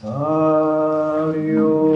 Sario.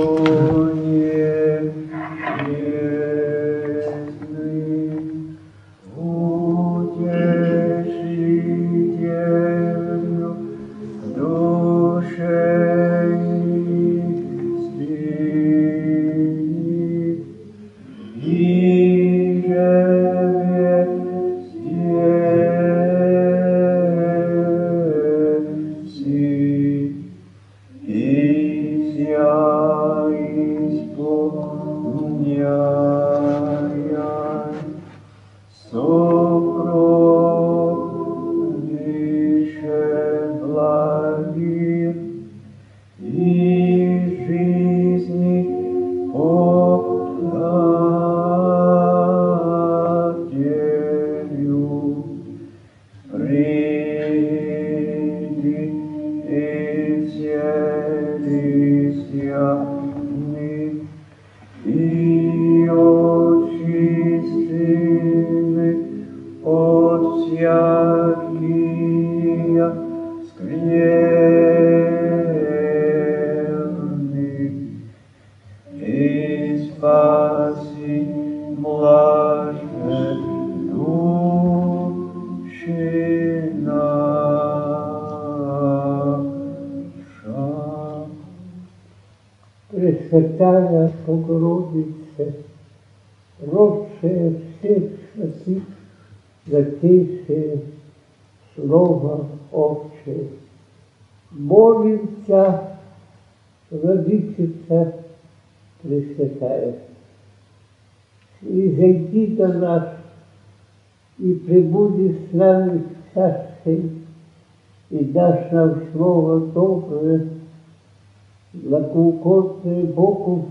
И зайди до нас, и пребуди с нами в царстве, и дашь нам Слово доброе, благоугодное Богу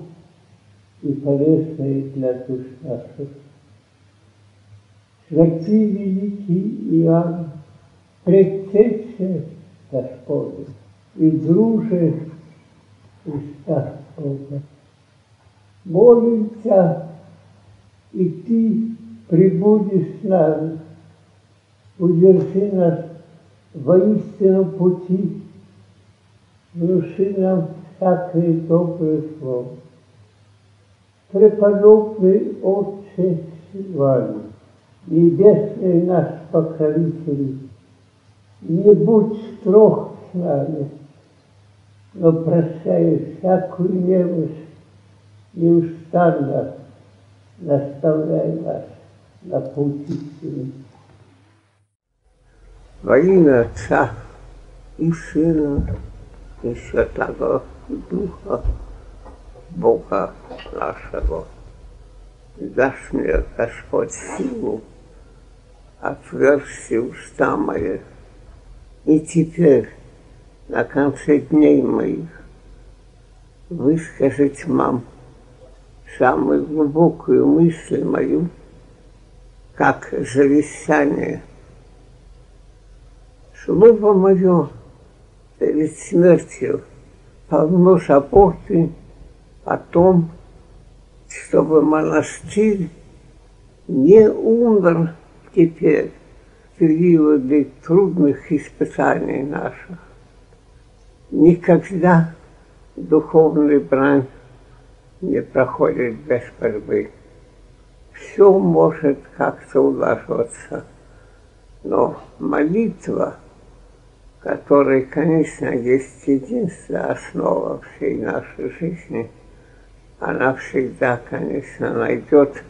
и полезное для душ наших. Святый великий Иоанн, предтече Господа и друже уста Бога. Молимся, и Ты прибудешь с нами, удержи нас воистину пути, внуши нам всякое доброе слово. Преподобный Отче Сильваний, Небесный наш покровитель, не будь строг с нами, но прощай всякую немощь, неустанно наставляй нас на путь истины. Во имя Отца и Сына и Святого Духа Бога нашего. Дашь мне, Господь, силу, отверзти уста мои, и теперь, на конце дней моих, высказать вам самую глубокую мысль мою, как завещание. Слово мое перед смертью полно заботы о том, чтобы монастырь не умер теперь в периоды трудных испытаний наших. Никогда духовный брань не проходит без борьбы. Все может как-то уложиться, но молитва, которая, конечно, есть единственная основа всей нашей жизни, она всегда, конечно, найдет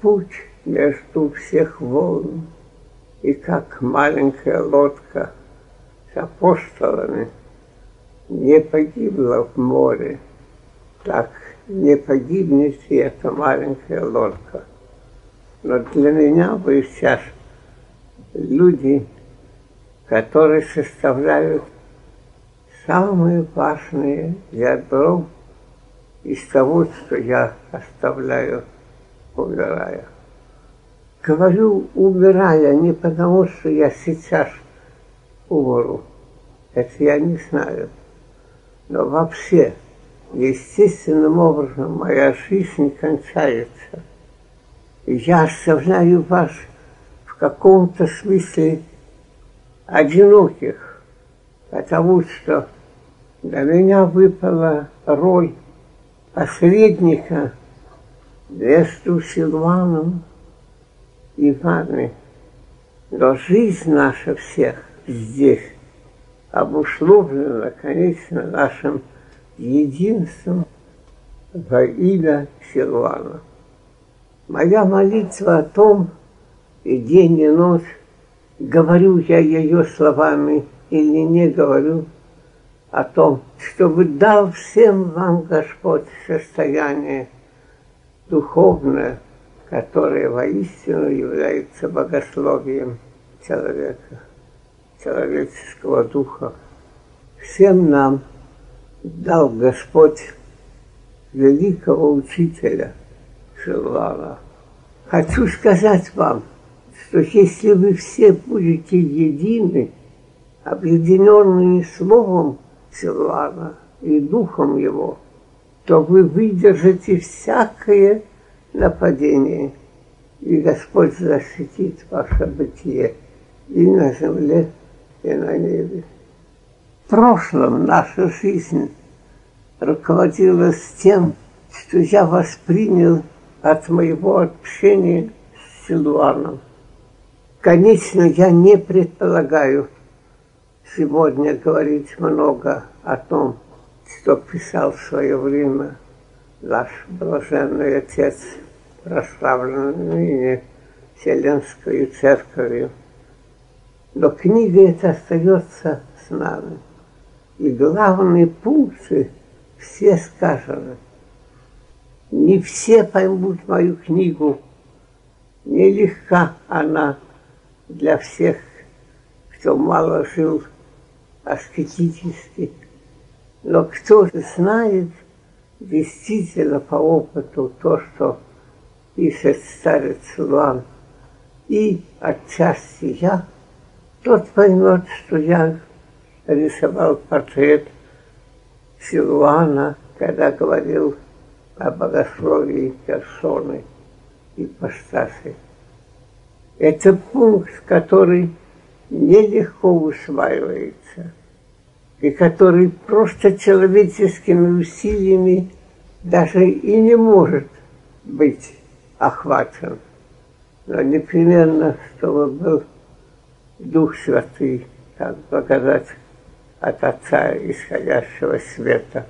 путь между всех волн, и как маленькая лодка с апостолами не погибла в море, так не погибнет и эта маленькая лодка. Но для меня вы сейчас люди, которые составляют самые важные ядро из того, что я оставляю, умирая. Говорю, умирая, не потому, что я сейчас умру. Это я не знаю. Но вообще, естественным образом моя жизнь кончается. Я оставляю вас в каком-то смысле одиноких, потому что На меня выпала роль посредника между Силуаном и вами. Но жизнь наша всех здесь обусловлена, конечно, нашим единством во имя Силуана. Моя молитва о том, и день и ночь, говорю я ее словами или не говорю, о том, чтобы дал всем вам Господь состояние духовное, которое воистину является богословием человека, человеческого духа. Всем нам дал Господь великого учителя Шилвана. Хочу сказать вам, что если вы все будете едины, объединенные Словом Силуана и Духом Его, то вы выдержите всякое нападение, и Господь защитит ваше бытие и на земле, и на небе. Прошлом наша жизнь руководилась тем, что я воспринял от моего общения с Силуаном. Конечно, я не предполагаю сегодня говорить много о том, что писал в свое время наш блаженный отец, прославленный ныне Вселенскую Церковью. Но книга эта остается с нами. И главные пункты все сказаны. Не все поймут мою книгу. Нелегка она для всех, кто мало жил аскетически. Но кто знает действительно по опыту то, что пишет старец Луан, и отчасти я, тот поймет, что я рисовал портрет Силуана, когда говорил о богословии персоны и постаси. Это пункт, который нелегко усваивается и который просто человеческими усилиями даже и не может быть охвачен. Но непременно, чтобы был Дух Святый, как показать от Отца исходящего света.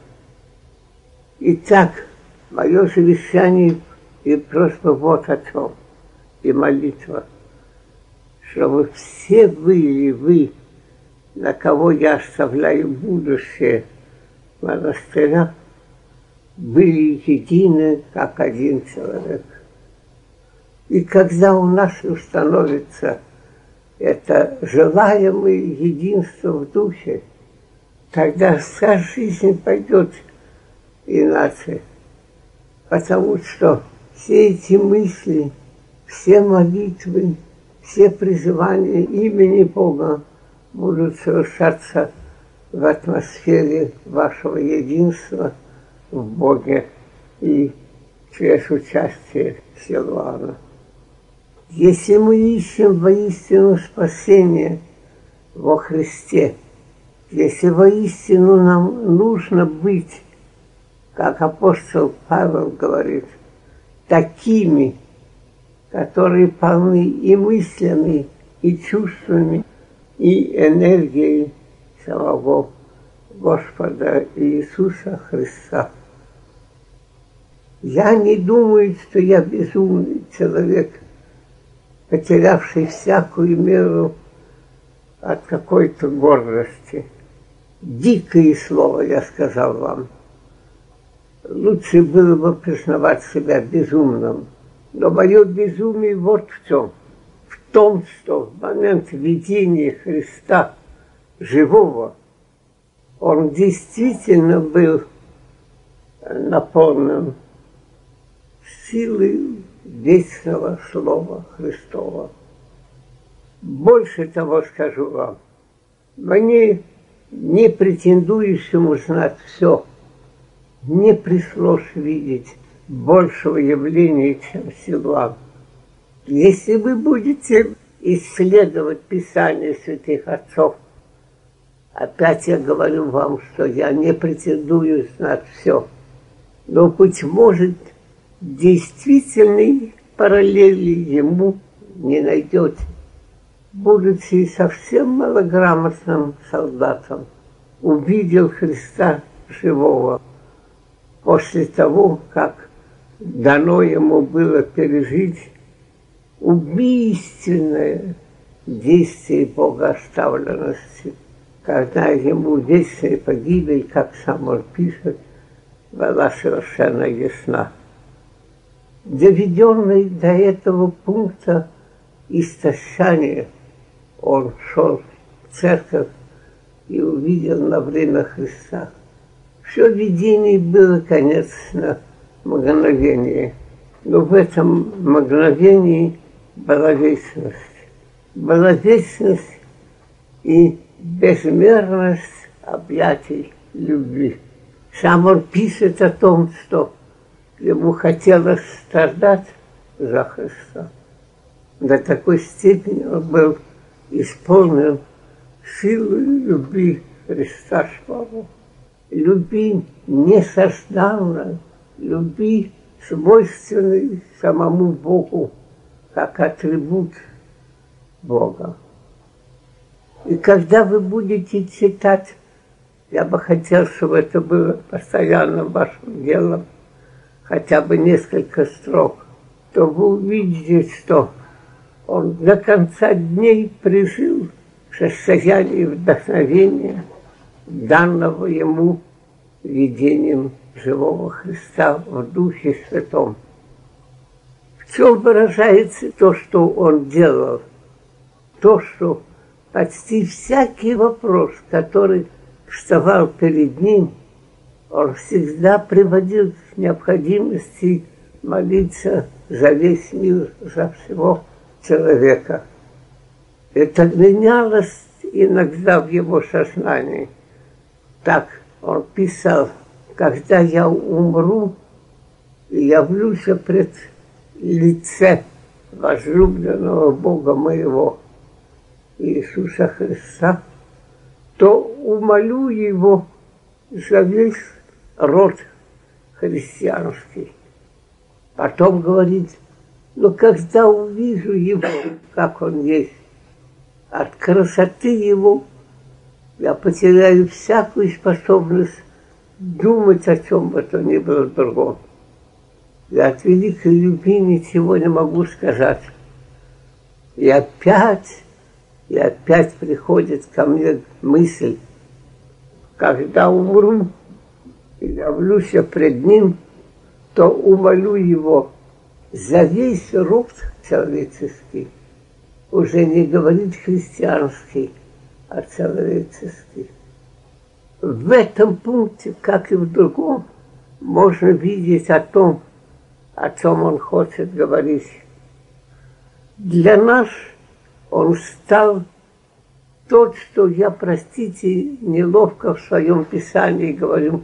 Итак, мое завещание и просьба вот о чем, и молитва, чтобы все были вы на кого я оставляю будущее монастыря, были едины, как один человек. И когда у нас установится это желаемое единство в духе, тогда вся жизнь пойдет иначе. Потому что все эти мысли, все молитвы, все призывания имени Бога будут совершаться в атмосфере вашего единства в Боге и через участие Силуана. Если мы ищем воистину спасение во Христе, если воистину нам нужно быть, как апостол Павел говорит, такими, которые полны и мыслями, и чувствами, и энергией самого Господа Иисуса Христа. Я не думаю, что я безумный человек, потерявший всякую меру от какой-то гордости. Дикое слово я сказал вам. Лучше было бы признавать себя безумным. Но мое безумие вот в чем том, что в момент видения Христа живого он действительно был наполнен силой вечного Слова Христова. Больше того скажу вам, мне, не претендующему знать все, не пришлось видеть большего явления, чем Силуан. Если вы будете исследовать Писание святых отцов, Опять я говорю вам, что я не претендую знать все. Но, быть может, действительной параллели ему не найдете. Будучи совсем малограмотным солдатом, увидел Христа живого после того, как дано ему было пережить убийственное действие Бога оставленности, когда ему вечная погибель, как сам он пишет, была совершенно ясна. Доведенный до этого пункта истощания, он шел в церковь и увидел на время Христа. Все видение было, конечно, мгновение, но в этом мгновении была вечность. Была вечность и безмерность объятий любви. Сам он пишет о том, что ему хотелось страдать за Христа. До такой степени он был исполнен силой любви Христа славу. Любви несознанной, любви свойственной самому Богу, как атрибут Бога. И когда вы будете читать, я бы хотел, чтобы это было постоянно вашим делом, хотя бы несколько строк, то вы увидите, что он до конца дней прижил состояние вдохновения, данного ему видением живого Христа в Духе Святом. В чем выражается то, что он делал? То, что почти всякий вопрос, который вставал перед ним, он всегда приводил к необходимости молиться за весь мир, за всего человека. Это менялось иногда в его сознании. Так он писал, когда я умру, явлюсь пред лице возлюбленного Бога моего Иисуса Христа, то умолю Его за весь род христианский. Потом говорит, но когда увижу Его, как Он есть, от красоты Его я потеряю всякую способность думать о чем бы то ни было другом. Я от великой любви ничего не могу сказать. И опять, и опять приходит ко мне мысль, когда умру и явлюсь пред ним, то умолю его за весь род человеческий, уже не говорит христианский, а человеческий. В этом пункте, как и в другом, можно видеть о том, о чем он хочет говорить. Для нас он стал тот, что я, простите, неловко в своем писании говорю,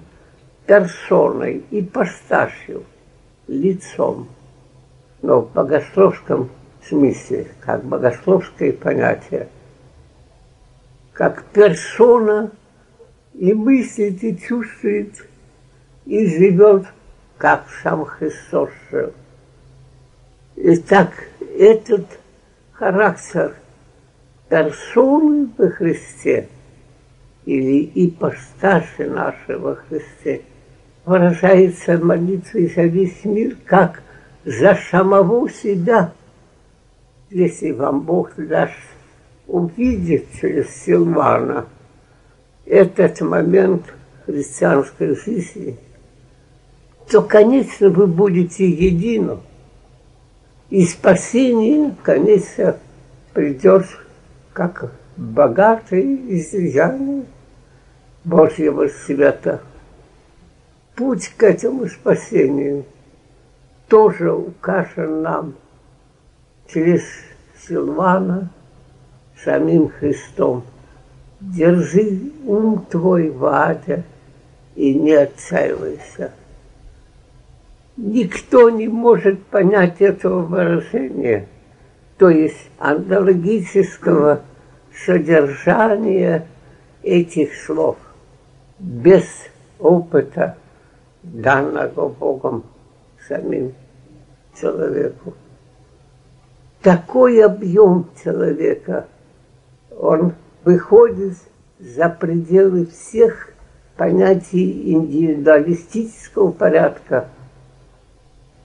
персоной, и ипостасью, лицом, но в богословском смысле, как богословское понятие, как персона и мыслит, и чувствует, и живет как сам Христос жил. Итак, этот характер персоны во Христе или ипосташи нашего Христе выражается молитвой за весь мир, как за самого себя, если вам Бог даст увидеть через Силвана этот момент христианской жизни – то, конечно, вы будете едины. И спасение, конечно, придет как богатое излияние Божьего света. Путь к этому спасению тоже укажен нам через Силвана, самим Христом. Держи ум твой в аде и не отчаивайся. Никто не может понять этого выражения, то есть аналогического содержания этих слов, без опыта, данного Богом самим человеку. Такой объем человека, он выходит за пределы всех понятий индивидуалистического порядка.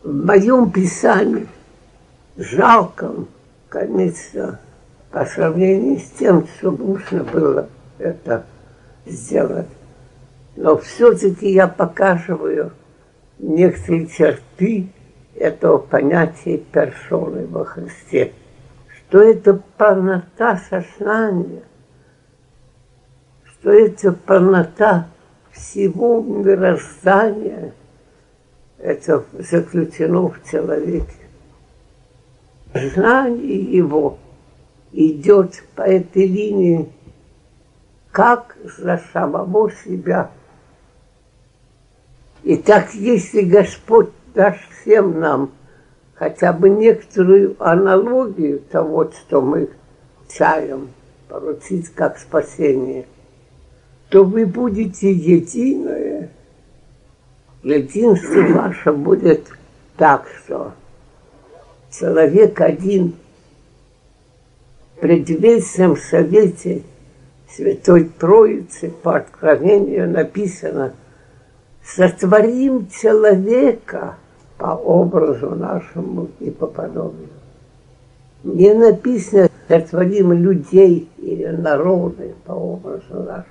В моем писании, жалком, конечно, по сравнению с тем, что нужно было это сделать. Но все-таки я показываю некоторые черты этого понятия персоны во Христе. Что это полнота сознания, что это полнота всего мироздания, это заключено в человеке. Знание его идет по этой линии как за самого себя. И так, если Господь даст всем нам хотя бы некоторую аналогию того, что мы чаем, поручить как спасение, то вы будете единое. Единство ваше будет так, что человек один при предвечном совете Святой Троицы по откровению написано «Сотворим человека по образу нашему и по подобию». Не написано «Сотворим людей или народы по образу нашему»,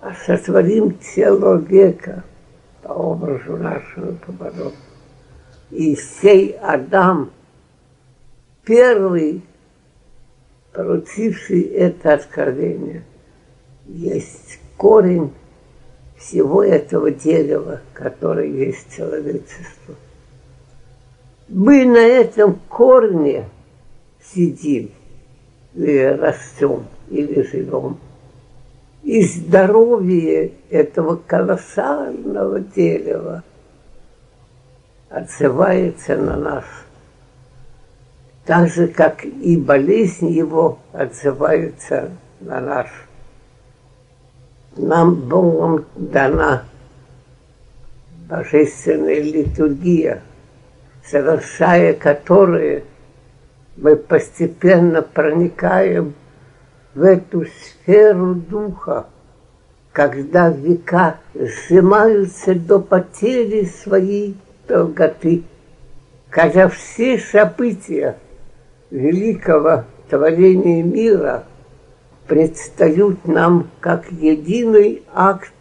а сотворим человека по образу нашему и по подобию. И сей Адам первый получивший это откровение, есть корень всего этого дерева, которое есть человечество. Мы на этом корне сидим, или растем, или живем. И здоровье этого колоссального дерева отзывается на нас – так же, как и болезнь его отзывается на нас. Нам Богом дана божественная литургия, совершая которую мы постепенно проникаем в эту сферу духа, когда века сжимаются до потери своей долготы, когда все события великого творения мира предстают нам как единый акт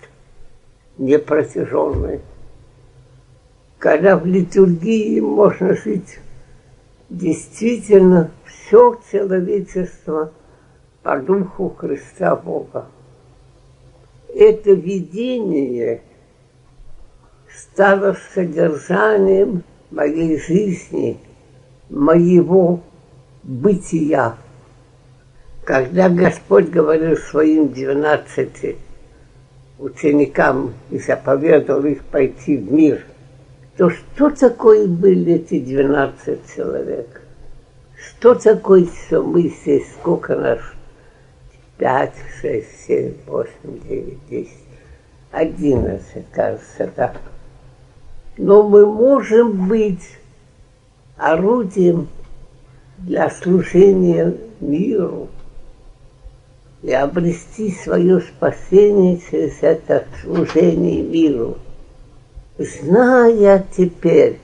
непротяженный. Когда в литургии можно жить действительно все человечество по духу Христа Бога. Это видение стало содержанием моей жизни, моего бытия. Когда Господь говорил своим двенадцати ученикам и заповедовал их пойти в мир, то что такое были эти двенадцать человек? Что такое, что мы здесь, сколько нас? Пять, шесть, семь, восемь, девять, десять, одиннадцать, кажется, да. Но мы можем быть орудием для служения миру и обрести свое спасение через это служение миру, зная теперь,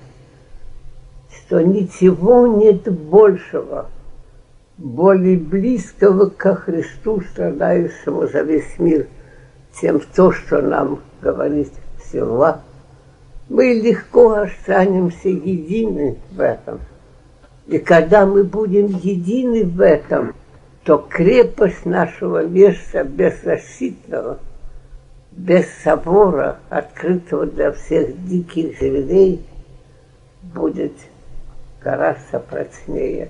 что ничего нет большего, более близкого ко Христу, страдающему за весь мир, чем то, что нам говорит Силва, мы легко останемся едины в этом. И когда мы будем едины в этом, то крепость нашего места беззащитного, без собора, открытого для всех диких зверей, будет гораздо прочнее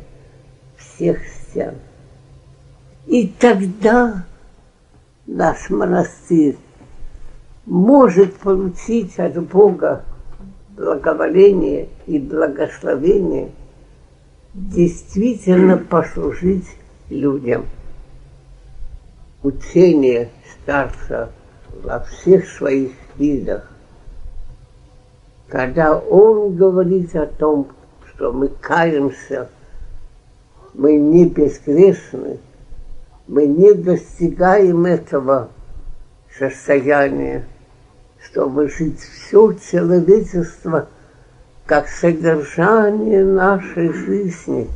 всех стен. И тогда наш монастырь может получить от Бога благоволение и благословение – действительно послужить людям. учение старца во всех своих видах. Когда он говорит о том, что мы каемся, мы не бескрешны, мы не достигаем этого состояния, чтобы жить все человечество как содержание нашей жизни.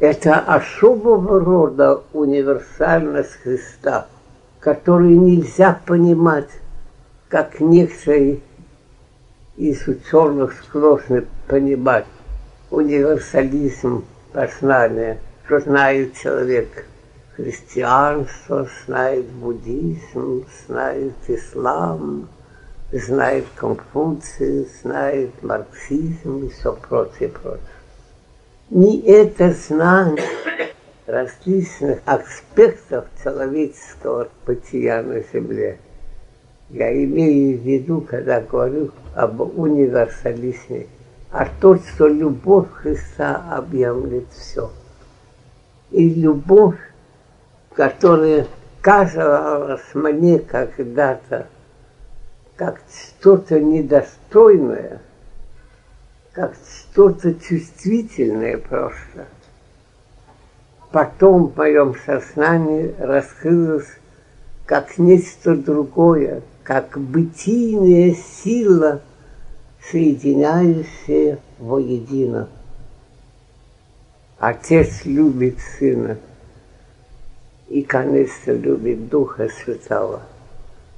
Это особого рода универсальность Христа, которую нельзя понимать, как некоторые из ученых склонны понимать универсализм познания, что знает человек христианство, знает буддизм, знает ислам, знает Конфуций, знает марксизм и все прочее, прочее. Не это знание различных аспектов человеческого бытия на Земле. Я имею в виду, когда говорю об универсализме, а то, что любовь Христа объемлет все. И любовь, которая казалась мне когда-то как что-то недостойное, как что-то чувствительное просто. Потом в моем сознании раскрылось как нечто другое, как бытийная сила, соединяющая воедино. Отец любит Сына и, конечно, любит Духа Святого –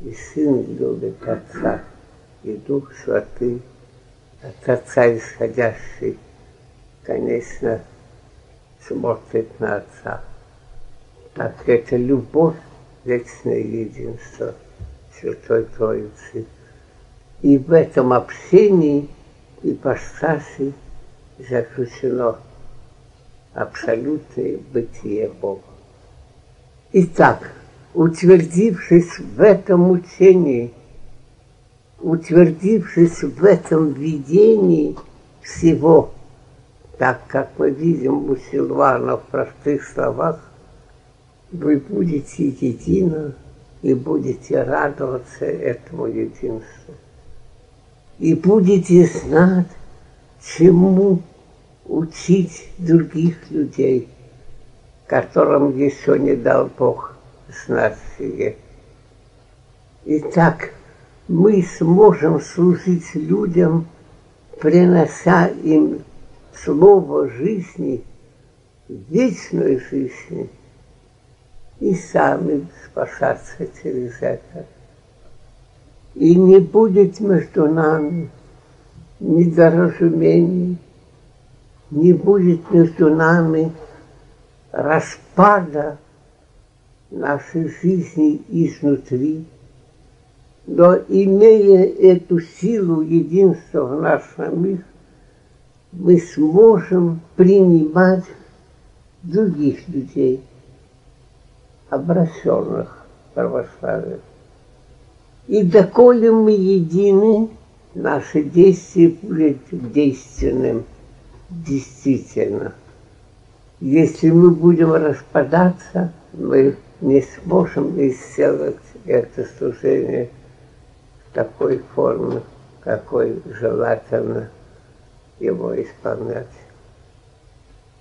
и Сын любит Отца, и Дух Святый от Отца исходящий, конечно, смотрит на Отца. Так это любовь, вечное единство Святой Троицы. И в этом общении и ипостаси заключено абсолютное бытие Бога. Итак, утвердившись в этом учении, утвердившись в этом видении всего, так как мы видим у Силвана в простых словах, вы будете едины и будете радоваться этому единству. И будете знать, чему учить других людей, которым еще не дал Бог знать себе. Итак, мы сможем служить людям, принося им слово жизни, вечной жизни, и сами спасаться через это. И не будет между нами недоразумений, не будет между нами распада нашей жизни изнутри, но имея эту силу единства в нашем мире, мы сможем принимать других людей, обращенных в. И доколе мы едины, наше действие будет действенным, действительно. Если мы будем распадаться, мы не сможем сделать это служение такой форме, какой желательно его исполнять.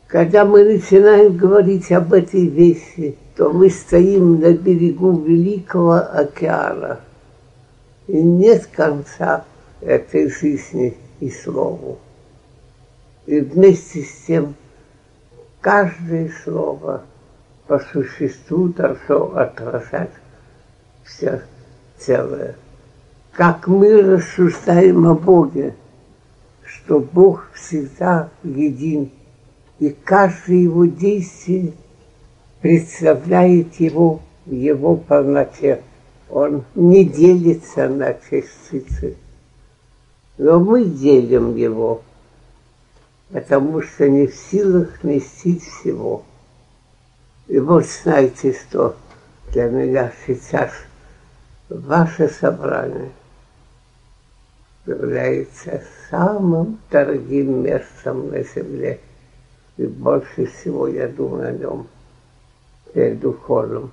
Когда мы начинаем говорить об этой вещи, то мы стоим на берегу Великого океана, и нет конца этой жизни и слову. И вместе с тем каждое слово – по существу должно отражать все целое. Как мы рассуждаем о Боге, что Бог всегда един, и каждое его действие представляет его в его полноте. Он не делится на частицы. Но мы делим его, потому что не в силах вместить всего. И вот знаете, что для меня сейчас ваше собрание является самым дорогим местом на земле. И больше всего я думаю о нем. перед уходом.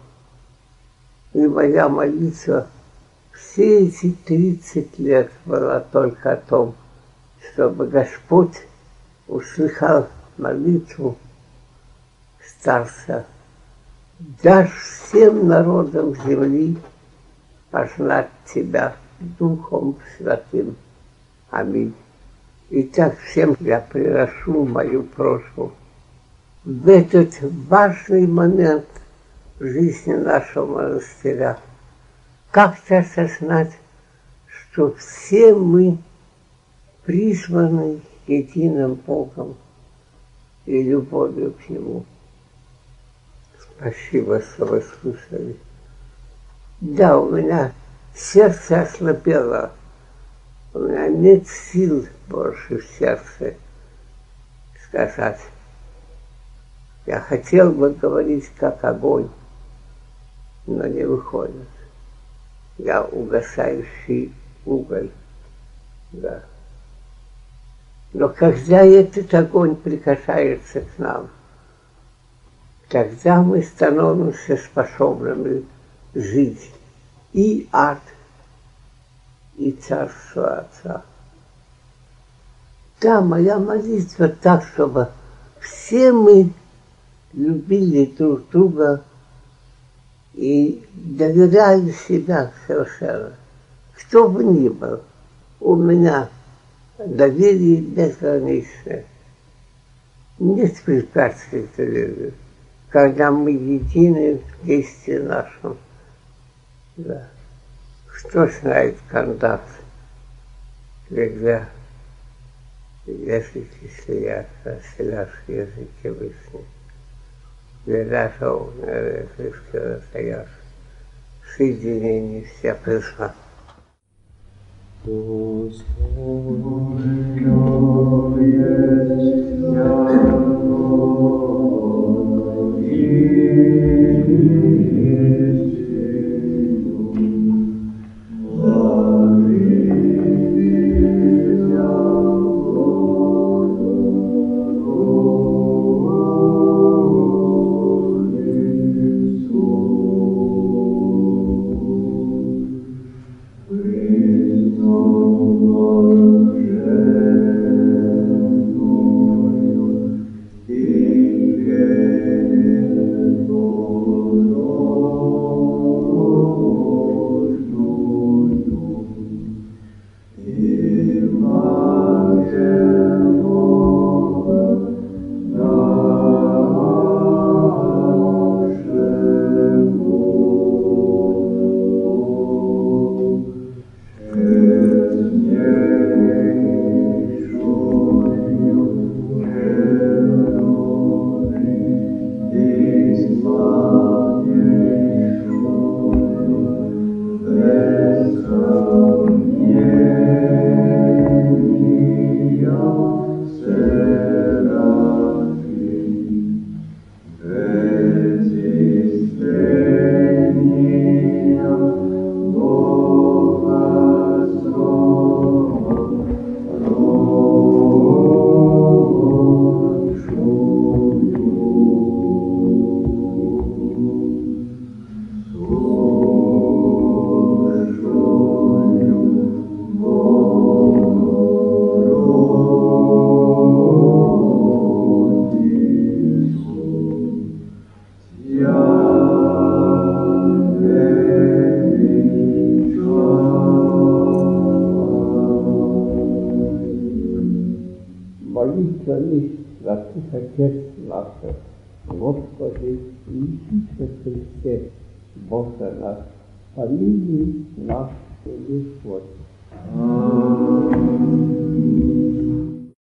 И моя молитва все эти 30 лет была только о том, чтобы Господь услыхал молитву старца. Дашь всем народам земли познать Тебя Духом Святым. Аминь. Итак, всем я приношу мою просьбу. В этот важный момент жизни нашего монастыря как-то осознать, что все мы призваны единым Богом и любовью к Нему. Спасибо, что вы слушали. Да, у меня сердце ослабело. У меня нет сил больше в сердце сказать. Я хотел бы говорить как огонь, но не выходит. Я угасающий уголь. Да. Но когда этот огонь прикасается к нам, тогда мы становимся способными жить и ад, и царство Отца. Да, моя молитва так, чтобы все мы любили друг друга и доверяли себя совершенно. Кто бы ни был, у меня доверие безграничное. Нет препятствий доверию, когда мы едины в действии нашем. Да. Кто знает контакт, когда язык слияется, селяшки языки высшие. Глядашел на язычке настоящий. Соединение вся пришла. Молитва Iisuse Hrise, Бога наш, помилуй нас, Господь. Аминь.